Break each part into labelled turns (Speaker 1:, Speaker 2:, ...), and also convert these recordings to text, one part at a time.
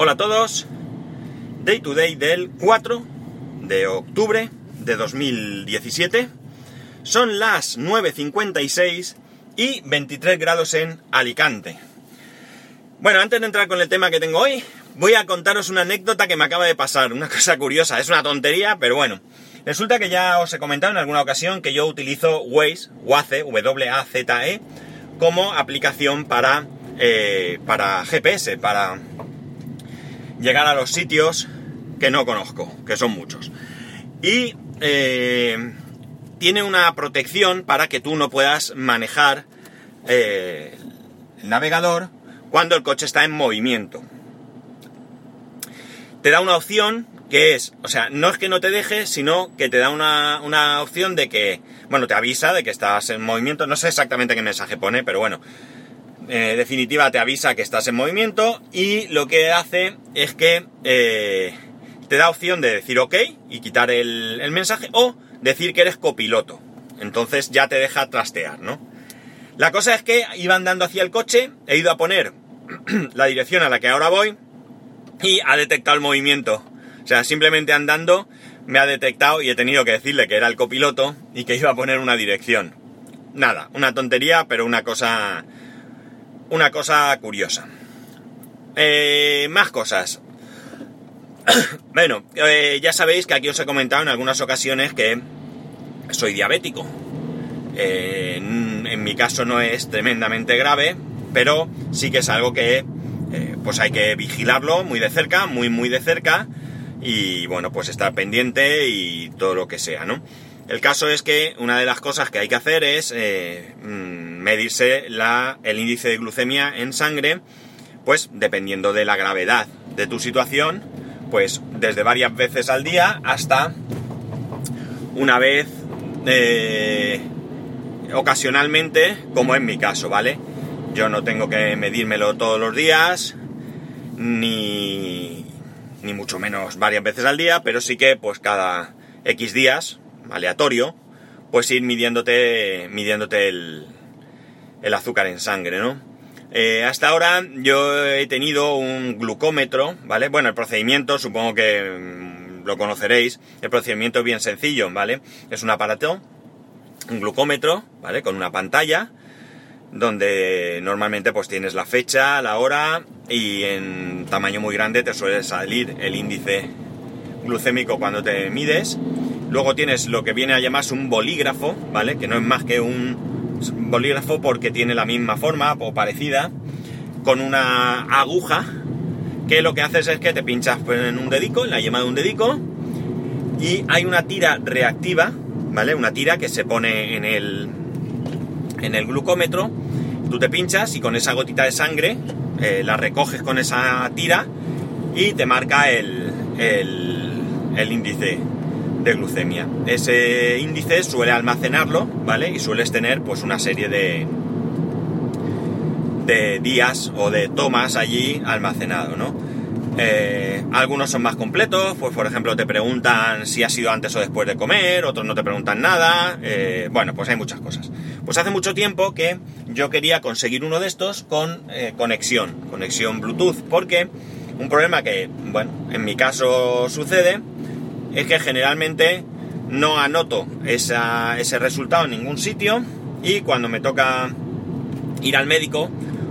Speaker 1: Hola a todos. Day to day del 4 de octubre de 2017. Son las 9.56 y 23 grados en Alicante. Bueno, antes de entrar con el tema que tengo hoy, voy a contaros una anécdota que me acaba de pasar, una cosa curiosa, es una tontería, pero bueno. Resulta que ya os he comentado en alguna ocasión que yo utilizo Waze, Waze, W-A-Z-E, como aplicación para, eh, para GPS, para llegar a los sitios que no conozco, que son muchos. Y eh, tiene una protección para que tú no puedas manejar eh, el navegador cuando el coche está en movimiento. Te da una opción que es, o sea, no es que no te deje, sino que te da una, una opción de que, bueno, te avisa de que estás en movimiento, no sé exactamente qué mensaje pone, pero bueno, en definitiva te avisa que estás en movimiento y lo que hace es que eh, te da opción de decir ok y quitar el, el, mensaje o decir que eres copiloto. Entonces ya te deja trastear, ¿no? La cosa es que iba andando hacia el coche, he ido a poner la dirección a la que ahora voy y ha detectado el movimiento. O sea, simplemente andando me ha detectado y he tenido que decirle que era el copiloto y que iba a poner una dirección. Nada, una tontería, pero una cosa. Una cosa curiosa. Eh, más cosas. bueno, eh, ya sabéis que aquí os he comentado en algunas ocasiones que soy diabético. Eh, en, en, mi caso no es tremendamente grave, pero sí que es algo que eh, pues hay que vigilarlo muy de cerca, muy muy de cerca y bueno, pues estar pendiente y todo lo que sea, ¿no? El caso es que una de las cosas que hay que hacer es eh, medirse la, el índice de glucemia en sangre, pues dependiendo de la gravedad de tu situación, pues desde varias veces al día hasta una vez eh, ocasionalmente, como en mi caso, ¿vale? Yo no tengo que medírmelo todos los días, ni, ni mucho menos varias veces al día, pero sí que pues cada X días, aleatorio, pues ir midiéndote, midiéndote el, el azúcar en sangre, ¿no? Eh, hasta ahora yo he tenido un glucómetro, ¿vale? Bueno, el procedimiento supongo que mmm, lo conoceréis. El procedimiento es bien sencillo, ¿vale? Es un aparato, un glucómetro, ¿vale? Con una pantalla donde normalmente pues tienes la fecha, la hora y en tamaño muy grande te suele salir el índice glucémico cuando te mides. Luego tienes lo que viene a llamarse un bolígrafo, ¿vale? Que no es más que un bolígrafo porque tiene la misma forma o parecida, con una aguja que lo que haces es que te pinchas en un dedico, en la yema de un dedico, y hay una tira reactiva, ¿vale? Una tira que se pone en el, en el glucómetro, tú te pinchas y con esa gotita de sangre eh, la recoges con esa tira y te marca el, el, el, índice de glucemia. Ese índice suele almacenarlo, ¿vale? Y sueles tener pues una serie de, de días o de tomas allí almacenado, ¿no? Eh, algunos son más completos, pues por ejemplo te preguntan si ha sido antes o después de comer, otros no te preguntan nada, eh, bueno, pues hay muchas cosas. Pues hace mucho tiempo que yo quería conseguir uno de estos con eh, conexión, conexión Bluetooth, porque un problema que, bueno, en mi caso sucede es que generalmente no anoto ese resultado en ningún sitio y cuando me toca ir al médico,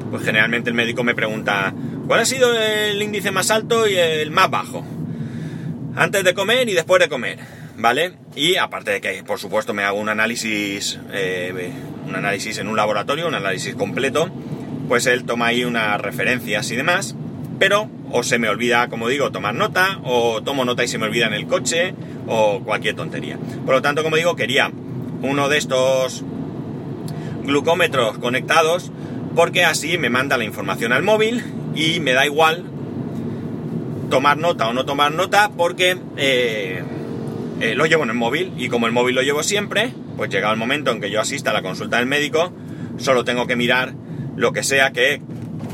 Speaker 1: pues generalmente el médico me pregunta, ¿Cuál ha sido el índice más alto y el más bajo? Antes de comer y después de comer, ¿vale? Y aparte de que, por supuesto, me hago un análisis, eh, un análisis en un laboratorio, un análisis completo, pues él toma ahí unas referencias y demás, pero o se me olvida, como digo, tomar nota, o tomo nota y se me olvida en el coche, o cualquier tontería. Por lo tanto, como digo, quería uno de estos glucómetros conectados, porque así me manda la información al móvil y me da igual tomar nota o no tomar nota porque eh, eh, lo llevo en el móvil y como el móvil lo llevo siempre, pues llega el momento en que yo asista a la consulta del médico, solo tengo que mirar lo que sea que,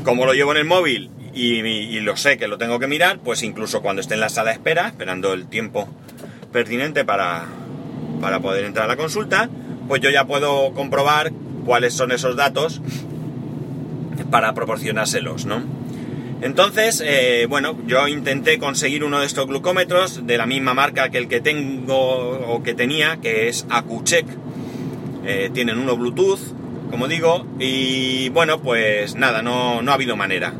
Speaker 1: como lo llevo en el móvil y, lo sé que lo tengo que mirar, pues incluso cuando esté en la sala de espera, esperando el tiempo pertinente para, para poder entrar a la consulta, pues yo ya puedo comprobar cuáles son esos datos para proporcionárselos, ¿no? Entonces, eh, bueno, yo intenté conseguir uno de estos glucómetros de la misma marca que el que tengo o que tenía, que es Acucheck. Eh, tienen uno Bluetooth, como digo, y bueno, pues nada, no, no ha habido manera.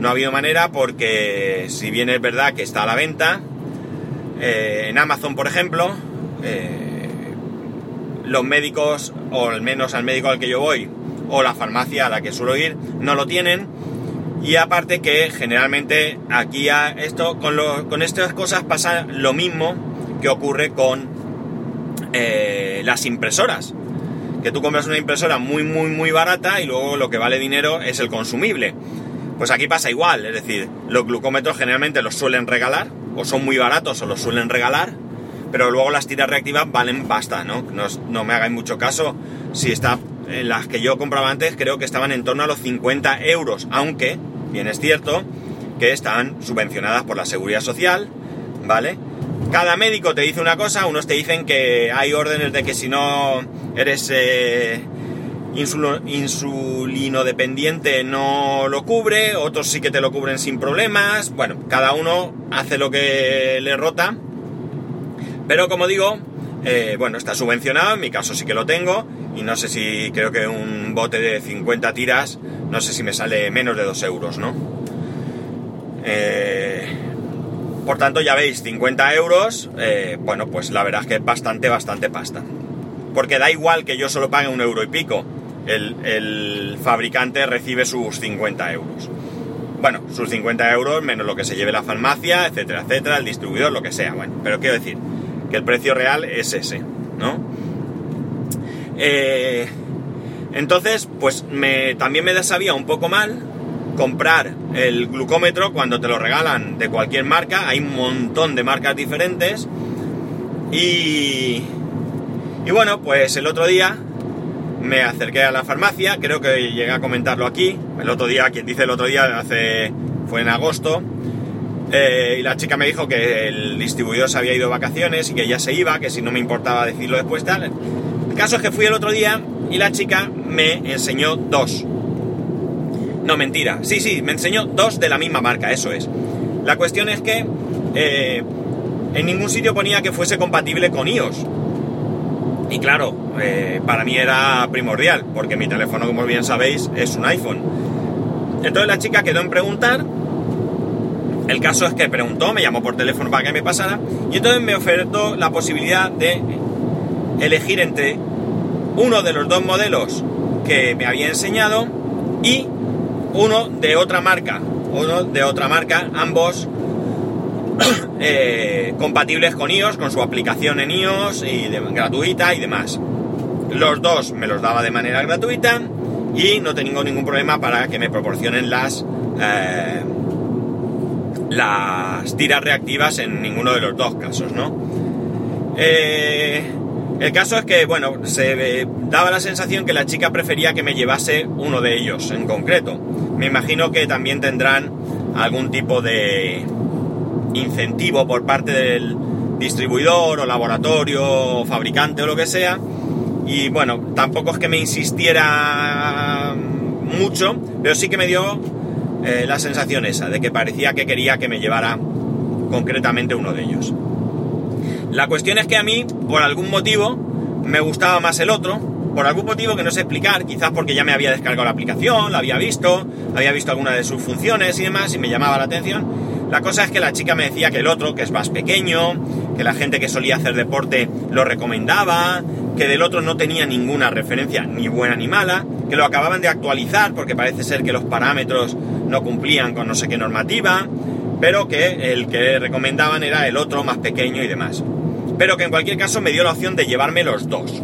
Speaker 1: No ha habido manera porque si bien es verdad que está a la venta, eh, en Amazon, por ejemplo, los médicos, o al menos al médico al que yo voy, o la farmacia a la que suelo ir, no lo tienen y aparte que generalmente aquí a esto, con, con estas cosas pasa lo mismo que ocurre con eh, las impresoras. Que tú compras una impresora muy, muy, muy barata y luego lo que vale dinero es el consumible. Pues aquí pasa igual, es decir, los glucómetros generalmente los suelen regalar, o son muy baratos o los suelen regalar, pero luego las tiras reactivas valen basta, ¿no? No, no me hagáis mucho caso si está en las que yo compraba antes creo que estaban en torno a los 50 euros, aunque bien es cierto que están subvencionadas por la seguridad social, ¿vale? Cada médico te dice una cosa, unos te dicen que hay órdenes de que si no eres eh, insulino dependiente no lo cubre, otros sí que te lo cubren sin problemas, bueno, cada uno hace lo que le rota, pero como digo, eh, bueno, está subvencionado, en mi caso sí que lo tengo, y no sé si creo que un bote de 50 tiras, no sé si me sale menos de 2 euros, ¿no? Eh, por tanto, ya veis, 50 euros, eh, bueno, pues la verdad es que es bastante, bastante pasta. Porque da igual que yo solo pague un euro y pico, el, fabricante recibe sus 50 euros. Bueno, sus 50 euros menos lo que se lleve la farmacia, etcétera, etcétera, el distribuidor, lo que sea. Bueno, pero quiero decir que el precio real es ese, ¿no? Eh, entonces, pues me, también me sabía un poco mal comprar el glucómetro cuando te lo regalan de cualquier marca. Hay un montón de marcas diferentes. Y, y bueno, pues el otro día me acerqué a la farmacia, creo que llegué a comentarlo aquí. El otro día, quien dice el otro día, hace, fue en agosto. Eh, y la chica me dijo que el distribuidor se había ido de vacaciones y que ya se iba, que si no me importaba decirlo después tal. El caso es que fui el otro día y la chica me enseñó dos. No, mentira. Sí, sí, me enseñó dos de la misma marca, eso es. La cuestión es que eh, en ningún sitio ponía que fuese compatible con iOS. Y claro, eh, para mí era primordial, porque mi teléfono, como bien sabéis, es un iPhone. Entonces la chica quedó en preguntar el caso es que preguntó, me llamó por teléfono para que me pasara y entonces me ofertó la posibilidad de elegir entre uno de los dos modelos que me había enseñado y uno de otra marca, uno de otra marca, ambos eh, compatibles con iOS, con su aplicación en iOS y gratuita y demás. Los dos me los daba de manera gratuita y no tengo ningún problema para que me proporcionen las eh, las tiras reactivas en ninguno de los dos casos, ¿no? Eh, el caso es que, bueno, se daba la sensación que la chica prefería que me llevase uno de ellos en concreto. Me imagino que también tendrán algún tipo de incentivo por parte del distribuidor o laboratorio o fabricante o lo que sea. Y bueno, tampoco es que me insistiera mucho, pero sí que me dio eh, la sensación esa, de que parecía que quería que me llevara concretamente uno de ellos. La cuestión es que a mí, por algún motivo, me gustaba más el otro, por algún motivo que no sé explicar, quizás porque ya me había descargado la aplicación, la había visto, había visto alguna de sus funciones y demás, y me llamaba la atención. La cosa es que la chica me decía que el otro, que es más pequeño, que la gente que solía hacer deporte lo recomendaba, que del otro no tenía ninguna referencia, ni buena ni mala, que lo acababan de actualizar porque parece ser que los parámetros no cumplían con no sé qué normativa, pero que el que recomendaban era el otro más pequeño y demás. Pero que en cualquier caso me dio la opción de llevarme los dos.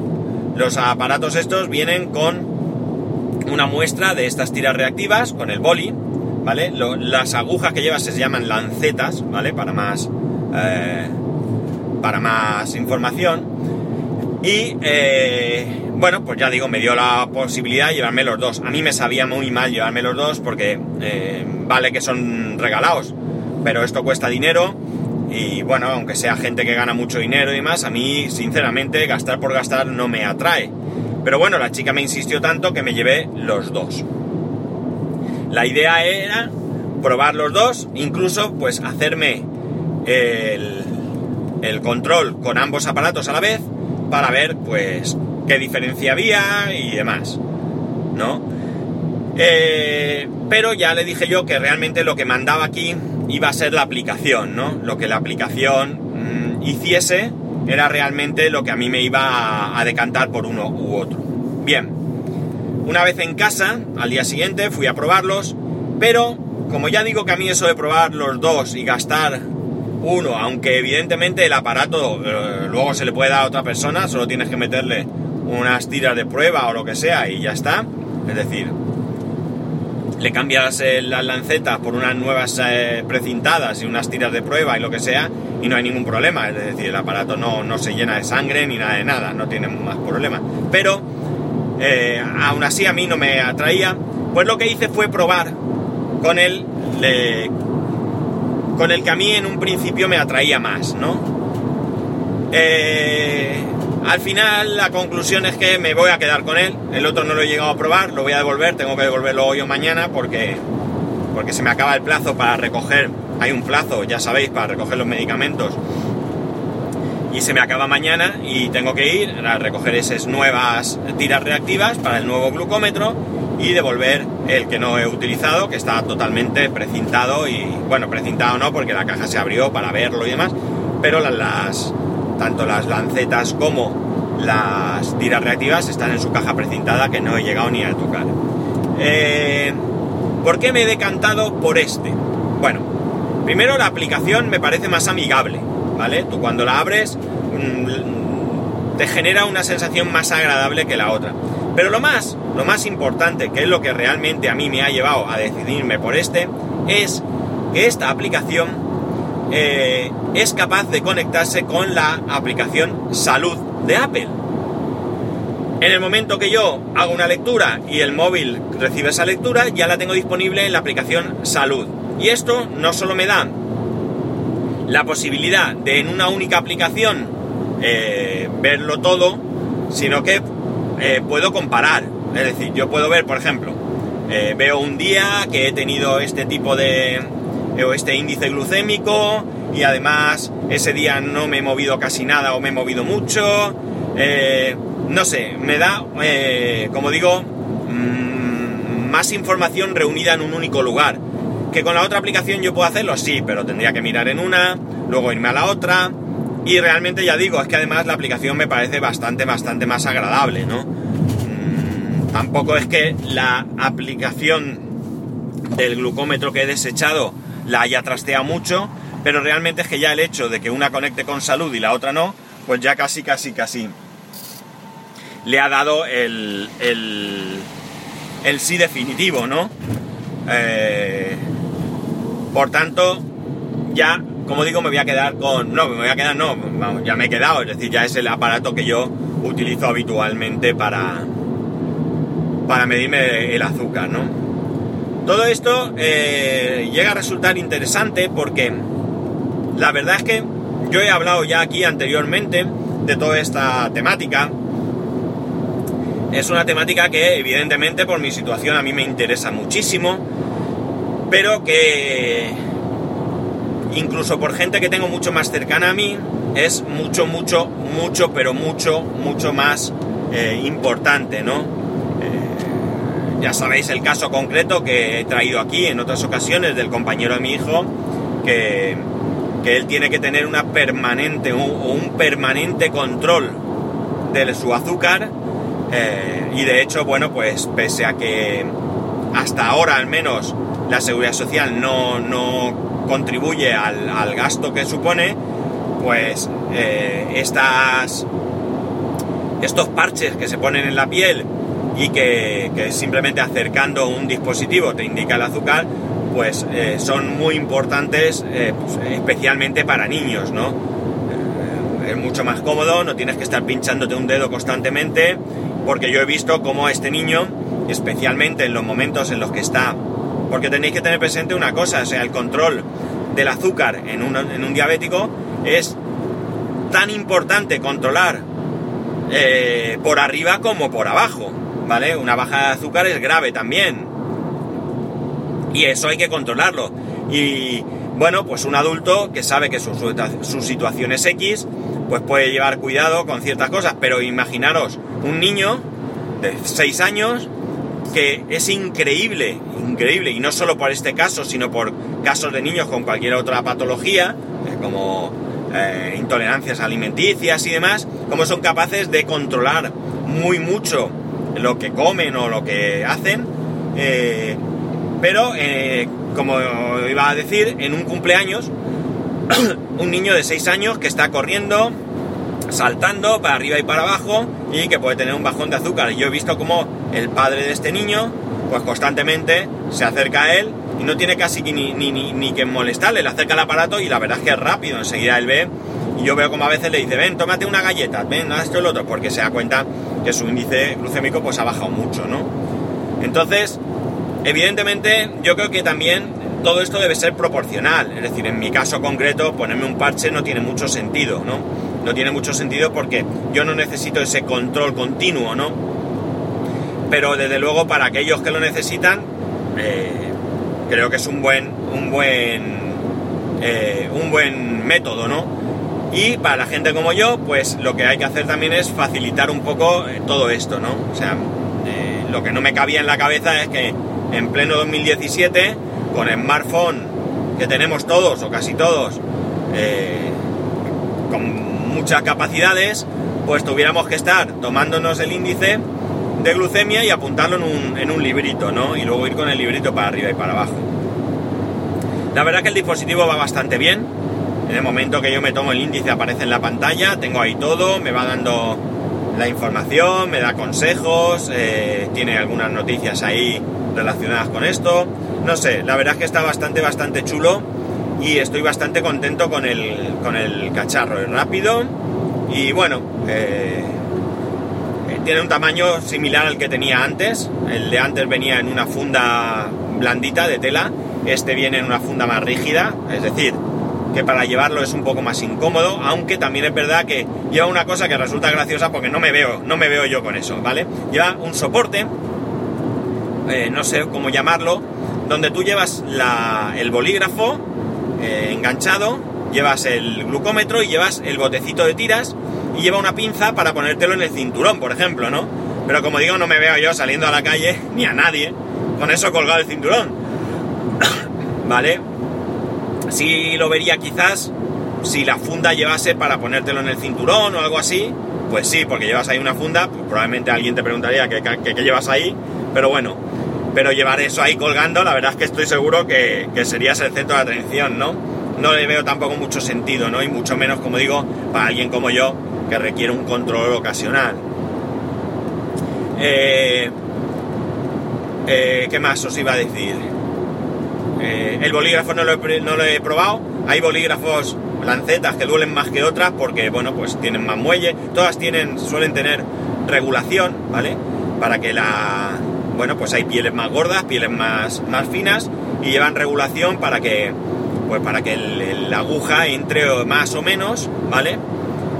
Speaker 1: Los aparatos estos vienen con una muestra de estas tiras reactivas, con el boli, las agujas que llevas se llaman lancetas, ¿vale? Para más, eh, para más información. Y eh, bueno, pues ya digo, me dio la posibilidad de llevarme los dos. A mí me sabía muy mal llevarme los dos porque eh, vale que son regalados, pero esto cuesta dinero y bueno, aunque sea gente que gana mucho dinero y demás, a mí sinceramente gastar por gastar no me atrae. Pero bueno, la chica me insistió tanto que me llevé los dos. La idea era probar los dos, incluso pues hacerme el, control con ambos aparatos a la vez para ver pues qué diferencia había y demás, ¿no? Eh, pero ya le dije yo que realmente lo que mandaba aquí iba a ser la aplicación, ¿no? Lo que la aplicación mm, hiciese era realmente lo que a mí me iba a decantar por uno u otro. Bien, una vez en casa, al día siguiente fui a probarlos, pero como ya digo que a mí eso de probar los dos y gastar uno, aunque evidentemente el aparato eh, luego se le puede dar a otra persona, solo tienes que meterle unas tiras de prueba o lo que sea y ya está. Es decir, le cambias las lancetas por unas nuevas eh, precintadas y unas tiras de prueba y lo que sea y no hay ningún problema. Es decir, el aparato no, no se llena de sangre ni nada de nada, no tiene más problemas. Pero aún así a mí no me atraía. Pues lo que hice fue probar con el con el que a mí en un principio me atraía más, ¿no? Eh, al final la conclusión es que me voy a quedar con él. El otro no lo he llegado a probar, lo voy a devolver, tengo que devolverlo hoy o mañana porque, porque se me acaba el plazo para recoger. Hay un plazo, ya sabéis, para recoger los medicamentos. Y se me acaba mañana y tengo que ir a recoger esas nuevas tiras reactivas para el nuevo glucómetro y devolver el que no he utilizado, que está totalmente precintado y, bueno, precintado no, porque la caja se abrió para verlo y demás, pero las, tanto las lancetas como las tiras reactivas están en su caja precintada que no he llegado ni a tocar. Eh, ¿Por qué me he decantado por este? Bueno, primero la aplicación me parece más amigable, ¿vale? Tú cuando la abres te genera una sensación más agradable que la otra. Pero lo más, lo más importante, que es lo que realmente a mí me ha llevado a decidirme por este, es que esta aplicación eh, es capaz de conectarse con la aplicación Salud de Apple. En el momento que yo hago una lectura y el móvil recibe esa lectura, ya la tengo disponible en la aplicación Salud. Y esto no solo me da la posibilidad de en una única aplicación eh, verlo todo, sino que eh, puedo comparar. Es decir, yo puedo ver, por ejemplo, eh, veo un día que he tenido este tipo de. o este índice glucémico y además ese día no me he movido casi nada o me he movido mucho. No sé, me da, como digo, mm, más información reunida en un único lugar. Que con la otra aplicación yo puedo hacerlo, sí, pero tendría que mirar en una, luego irme a la otra, y realmente ya digo, es que además la aplicación me parece bastante, bastante más agradable, ¿no? Mm, tampoco es que la aplicación del glucómetro que he desechado la haya trasteado mucho, pero realmente es que ya el hecho de que una conecte con salud y la otra no, pues ya casi, casi, casi le ha dado el, el, el sí definitivo, ¿no? Eh, por tanto, ya como digo, me voy a quedar con... No, me voy a quedar, no, ya me he quedado, es decir, ya es el aparato que yo utilizo habitualmente para, para medirme el azúcar, ¿no? Todo esto eh, llega a resultar interesante porque la verdad es que yo he hablado ya aquí anteriormente de toda esta temática. Es una temática que evidentemente por mi situación a mí me interesa muchísimo, pero que incluso por gente que tengo mucho más cercana a mí, es mucho, mucho, mucho, pero mucho, mucho más eh, importante, ¿no? Eh, ya sabéis el caso concreto que he traído aquí en otras ocasiones del compañero de mi hijo, que, que él tiene que tener una permanente o un, permanente control de su azúcar eh, y de hecho, bueno, pues pese a que hasta ahora al menos la seguridad social no, no contribuye al, gasto que supone, pues eh, estas, estos parches que se ponen en la piel y que, simplemente acercando un dispositivo te indica el azúcar, pues eh, son muy importantes, eh, pues, especialmente para niños, ¿no? es mucho más cómodo, no tienes que estar pinchándote un dedo constantemente, porque yo he visto cómo este niño, especialmente en los momentos en los que está porque tenéis que tener presente una cosa, o sea, el control del azúcar en un, diabético es tan importante controlar eh, por arriba como por abajo, ¿vale? Una baja de azúcar es grave también. Y eso hay que controlarlo. Y bueno, pues un adulto que sabe que su, su, situación es X, pues puede llevar cuidado con ciertas cosas, pero imaginaros un niño de 6 años que es increíble, increíble, y no solo por este caso, sino por casos de niños con cualquier otra patología, eh, como eh, intolerancias alimenticias y demás, como son capaces de controlar muy mucho lo que comen o lo que hacen, eh, pero como iba a decir, en un cumpleaños, un niño de 6 años que está corriendo, saltando para arriba y para abajo y que puede tener un bajón de azúcar. Yo he visto como el padre de este niño, pues constantemente se acerca a él y no tiene casi ni, ni, ni, que molestarle, le acerca el aparato y la verdad es que es rápido, enseguida él ve y yo veo como a veces le dice, ven, tómate una galleta, ven, esto y lo otro, porque se da cuenta que su índice glucémico pues ha bajado mucho, ¿no? Entonces, evidentemente yo creo que también todo esto debe ser proporcional, es decir, en mi caso concreto ponerme un parche no tiene mucho sentido, ¿no? No tiene mucho sentido porque yo no necesito ese control continuo, ¿no? Pero desde luego para aquellos que lo necesitan, eh, creo que es un buen, un buen, eh, un buen método, ¿no? Y para la gente como yo, pues lo que hay que hacer también es facilitar un poco eh, todo esto, ¿no? O sea, lo que no me cabía en la cabeza es que en pleno 2017, con smartphone que tenemos todos o casi todos, con muchas capacidades, pues tuviéramos que estar tomándonos el índice de glucemia y apuntarlo en un, en un librito, ¿no? Y luego ir con el librito para arriba y para abajo. La verdad que el dispositivo va bastante bien. En el momento que yo me tomo el índice aparece en la pantalla, tengo ahí todo, me va dando la información, me da consejos, eh, tiene algunas noticias ahí relacionadas con esto. No sé, la verdad es que está bastante, bastante chulo y estoy bastante contento con el, con el cacharro. Es rápido y bueno, eh, tiene un tamaño similar al que tenía antes. El de antes venía en una funda blandita de tela, este viene en una funda más rígida, es decir, que para llevarlo es un poco más incómodo, aunque también es verdad que lleva una cosa que resulta graciosa porque no me veo, no me veo yo con eso, ¿vale? Lleva un soporte, eh, no sé cómo llamarlo, donde tú llevas el bolígrafo eh, enganchado, llevas el glucómetro y llevas el botecito de tiras y lleva una pinza para ponértelo en el cinturón, por ejemplo, ¿no? Pero como digo, no me veo yo saliendo a la calle, ni a nadie, con eso colgado el cinturón. ¿Vale? Si lo vería quizás si la funda llevase para ponértelo en el cinturón o algo así, pues sí, porque llevas ahí una funda, pues probablemente alguien te preguntaría qué, llevas ahí, pero bueno, pero llevar eso ahí colgando, la verdad es que estoy seguro que, que serías el centro de atención, ¿no? No le veo tampoco mucho sentido, ¿no? Y mucho menos, como digo, para alguien como yo, que requiere un control ocasional. Eh, eh, ¿Qué más os iba a decir? Eh, el bolígrafo no lo, he, probado. Hay bolígrafos lancetas que duelen más que otras porque, bueno, pues tienen más muelle. Todas tienen, suelen tener regulación, ¿vale? Para que la... Bueno, pues hay pieles más gordas, pieles más, más finas y llevan regulación para que, pues para que la aguja entre más o menos, ¿vale?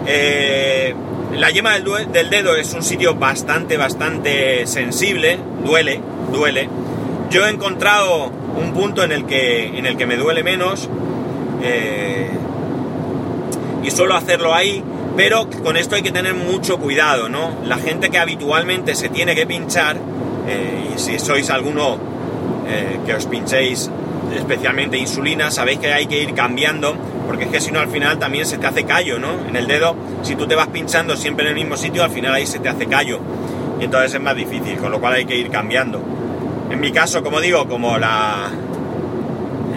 Speaker 1: Eh, la yema del, dedo es un sitio bastante, bastante sensible, duele, duele. Yo he encontrado un punto en el que, en el que me duele menos eh, y suelo hacerlo ahí, pero con esto hay que tener mucho cuidado, ¿no? La gente que habitualmente se tiene que pinchar, eh, y si sois alguno que os pinchéis especialmente insulina, sabéis que hay que ir cambiando porque es que si no al final también se te hace callo, ¿no? En el dedo, si tú te vas pinchando siempre en el mismo sitio, al final ahí se te hace callo. Y entonces es más difícil, con lo cual hay que ir cambiando. En mi caso, como digo, como la,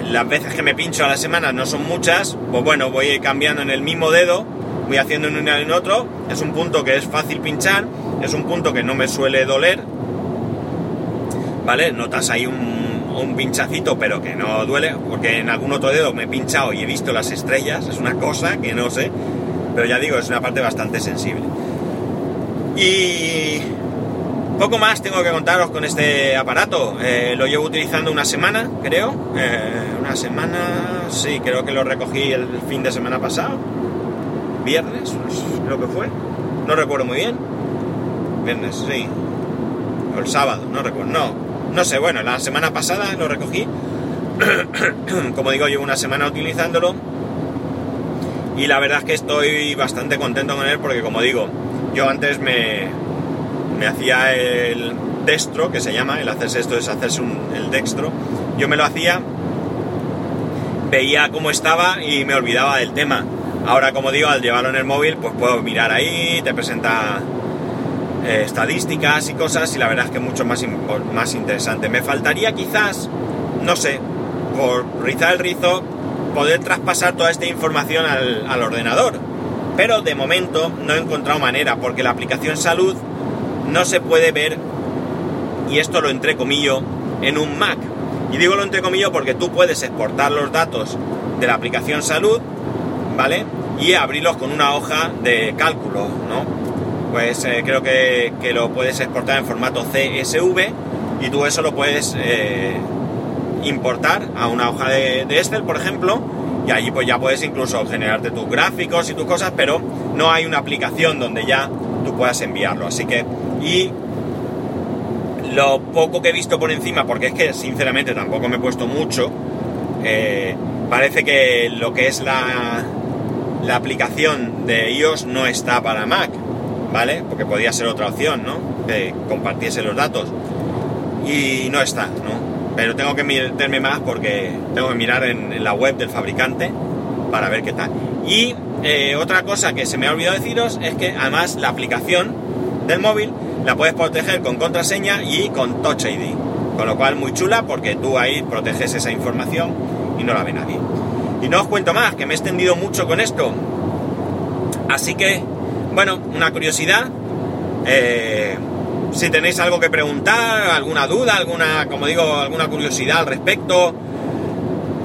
Speaker 1: las veces que me pincho a la semana no son muchas, pues bueno, voy a ir cambiando en el mismo dedo, voy haciendo en uno en otro. Es un punto que es fácil pinchar, es un punto que no me suele doler, ¿vale? Notas ahí un un pinchacito, pero que no duele, porque en algún otro dedo me he pinchado y he visto las estrellas, es una cosa que no sé, pero ya digo, es una parte bastante sensible. Y poco más tengo que contaros con este aparato. Eh, lo llevo utilizando una semana, creo. Eh, una semana, sí, creo que lo recogí el fin de semana pasado. Viernes, creo que fue. No recuerdo muy bien. Viernes, sí. O el sábado, no recuerdo. No, no sé, bueno, la semana pasada lo recogí. Como digo, llevo una semana utilizándolo. Y la verdad es que estoy bastante contento con él porque como digo, yo antes me, me hacía el dextro, que se llama, el hacerse esto es hacerse el dextro, yo me lo hacía, veía cómo estaba y me olvidaba del tema. Ahora, como digo, al llevarlo en el móvil, pues puedo mirar ahí, te presenta eh, estadísticas y cosas, y la verdad es que mucho más, más interesante. Me faltaría quizás, no sé, por rizar el rizo, poder traspasar toda esta información al, al ordenador. Pero de momento no he encontrado manera, porque la aplicación salud no se puede ver, y esto lo entrecomillo, en un Mac. Y digo lo entrecomillo porque tú puedes exportar los datos de la aplicación salud, ¿vale? Y abrirlos con una hoja de cálculo, ¿no? Pues eh, creo que, lo puedes exportar en formato CSV y tú eso lo puedes eh, importar a una hoja de, de Excel, por ejemplo, y allí pues ya puedes incluso generarte tus gráficos y tus cosas, pero no hay una aplicación donde ya tú puedas enviarlo. Así que y lo poco que he visto por encima, porque es que sinceramente tampoco me he puesto mucho, eh, parece que lo que es la, la aplicación de iOS no está para Mac, ¿vale? Porque podía ser otra opción, ¿no? Que compartiese los datos. Y no está, ¿no? Pero tengo que meterme más porque tengo que mirar en, la web del fabricante para ver qué tal. Y eh, otra cosa que se me ha olvidado deciros es que además la aplicación del móvil la puedes proteger con contraseña y con Touch ID. Con lo cual muy chula porque tú ahí proteges esa información y no la ve nadie. Y no os cuento más, que me he extendido mucho con esto. Así que, bueno, una curiosidad. Eh, si tenéis algo que preguntar, alguna duda, alguna, como digo, alguna curiosidad al respecto,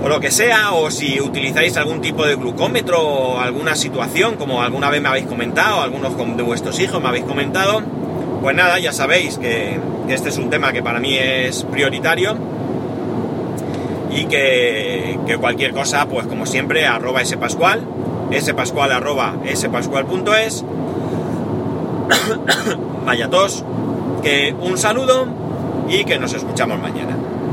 Speaker 1: o lo que sea, o si utilizáis algún tipo de glucómetro o alguna situación, como alguna vez me habéis comentado, algunos de vuestros hijos me habéis comentado, pues nada, ya sabéis que, este es un tema que para mí es prioritario y que, cualquier cosa, pues como siempre, arroba spascual, spascual arroba spascual.es. Vaya tos, que un saludo y que nos escuchamos mañana.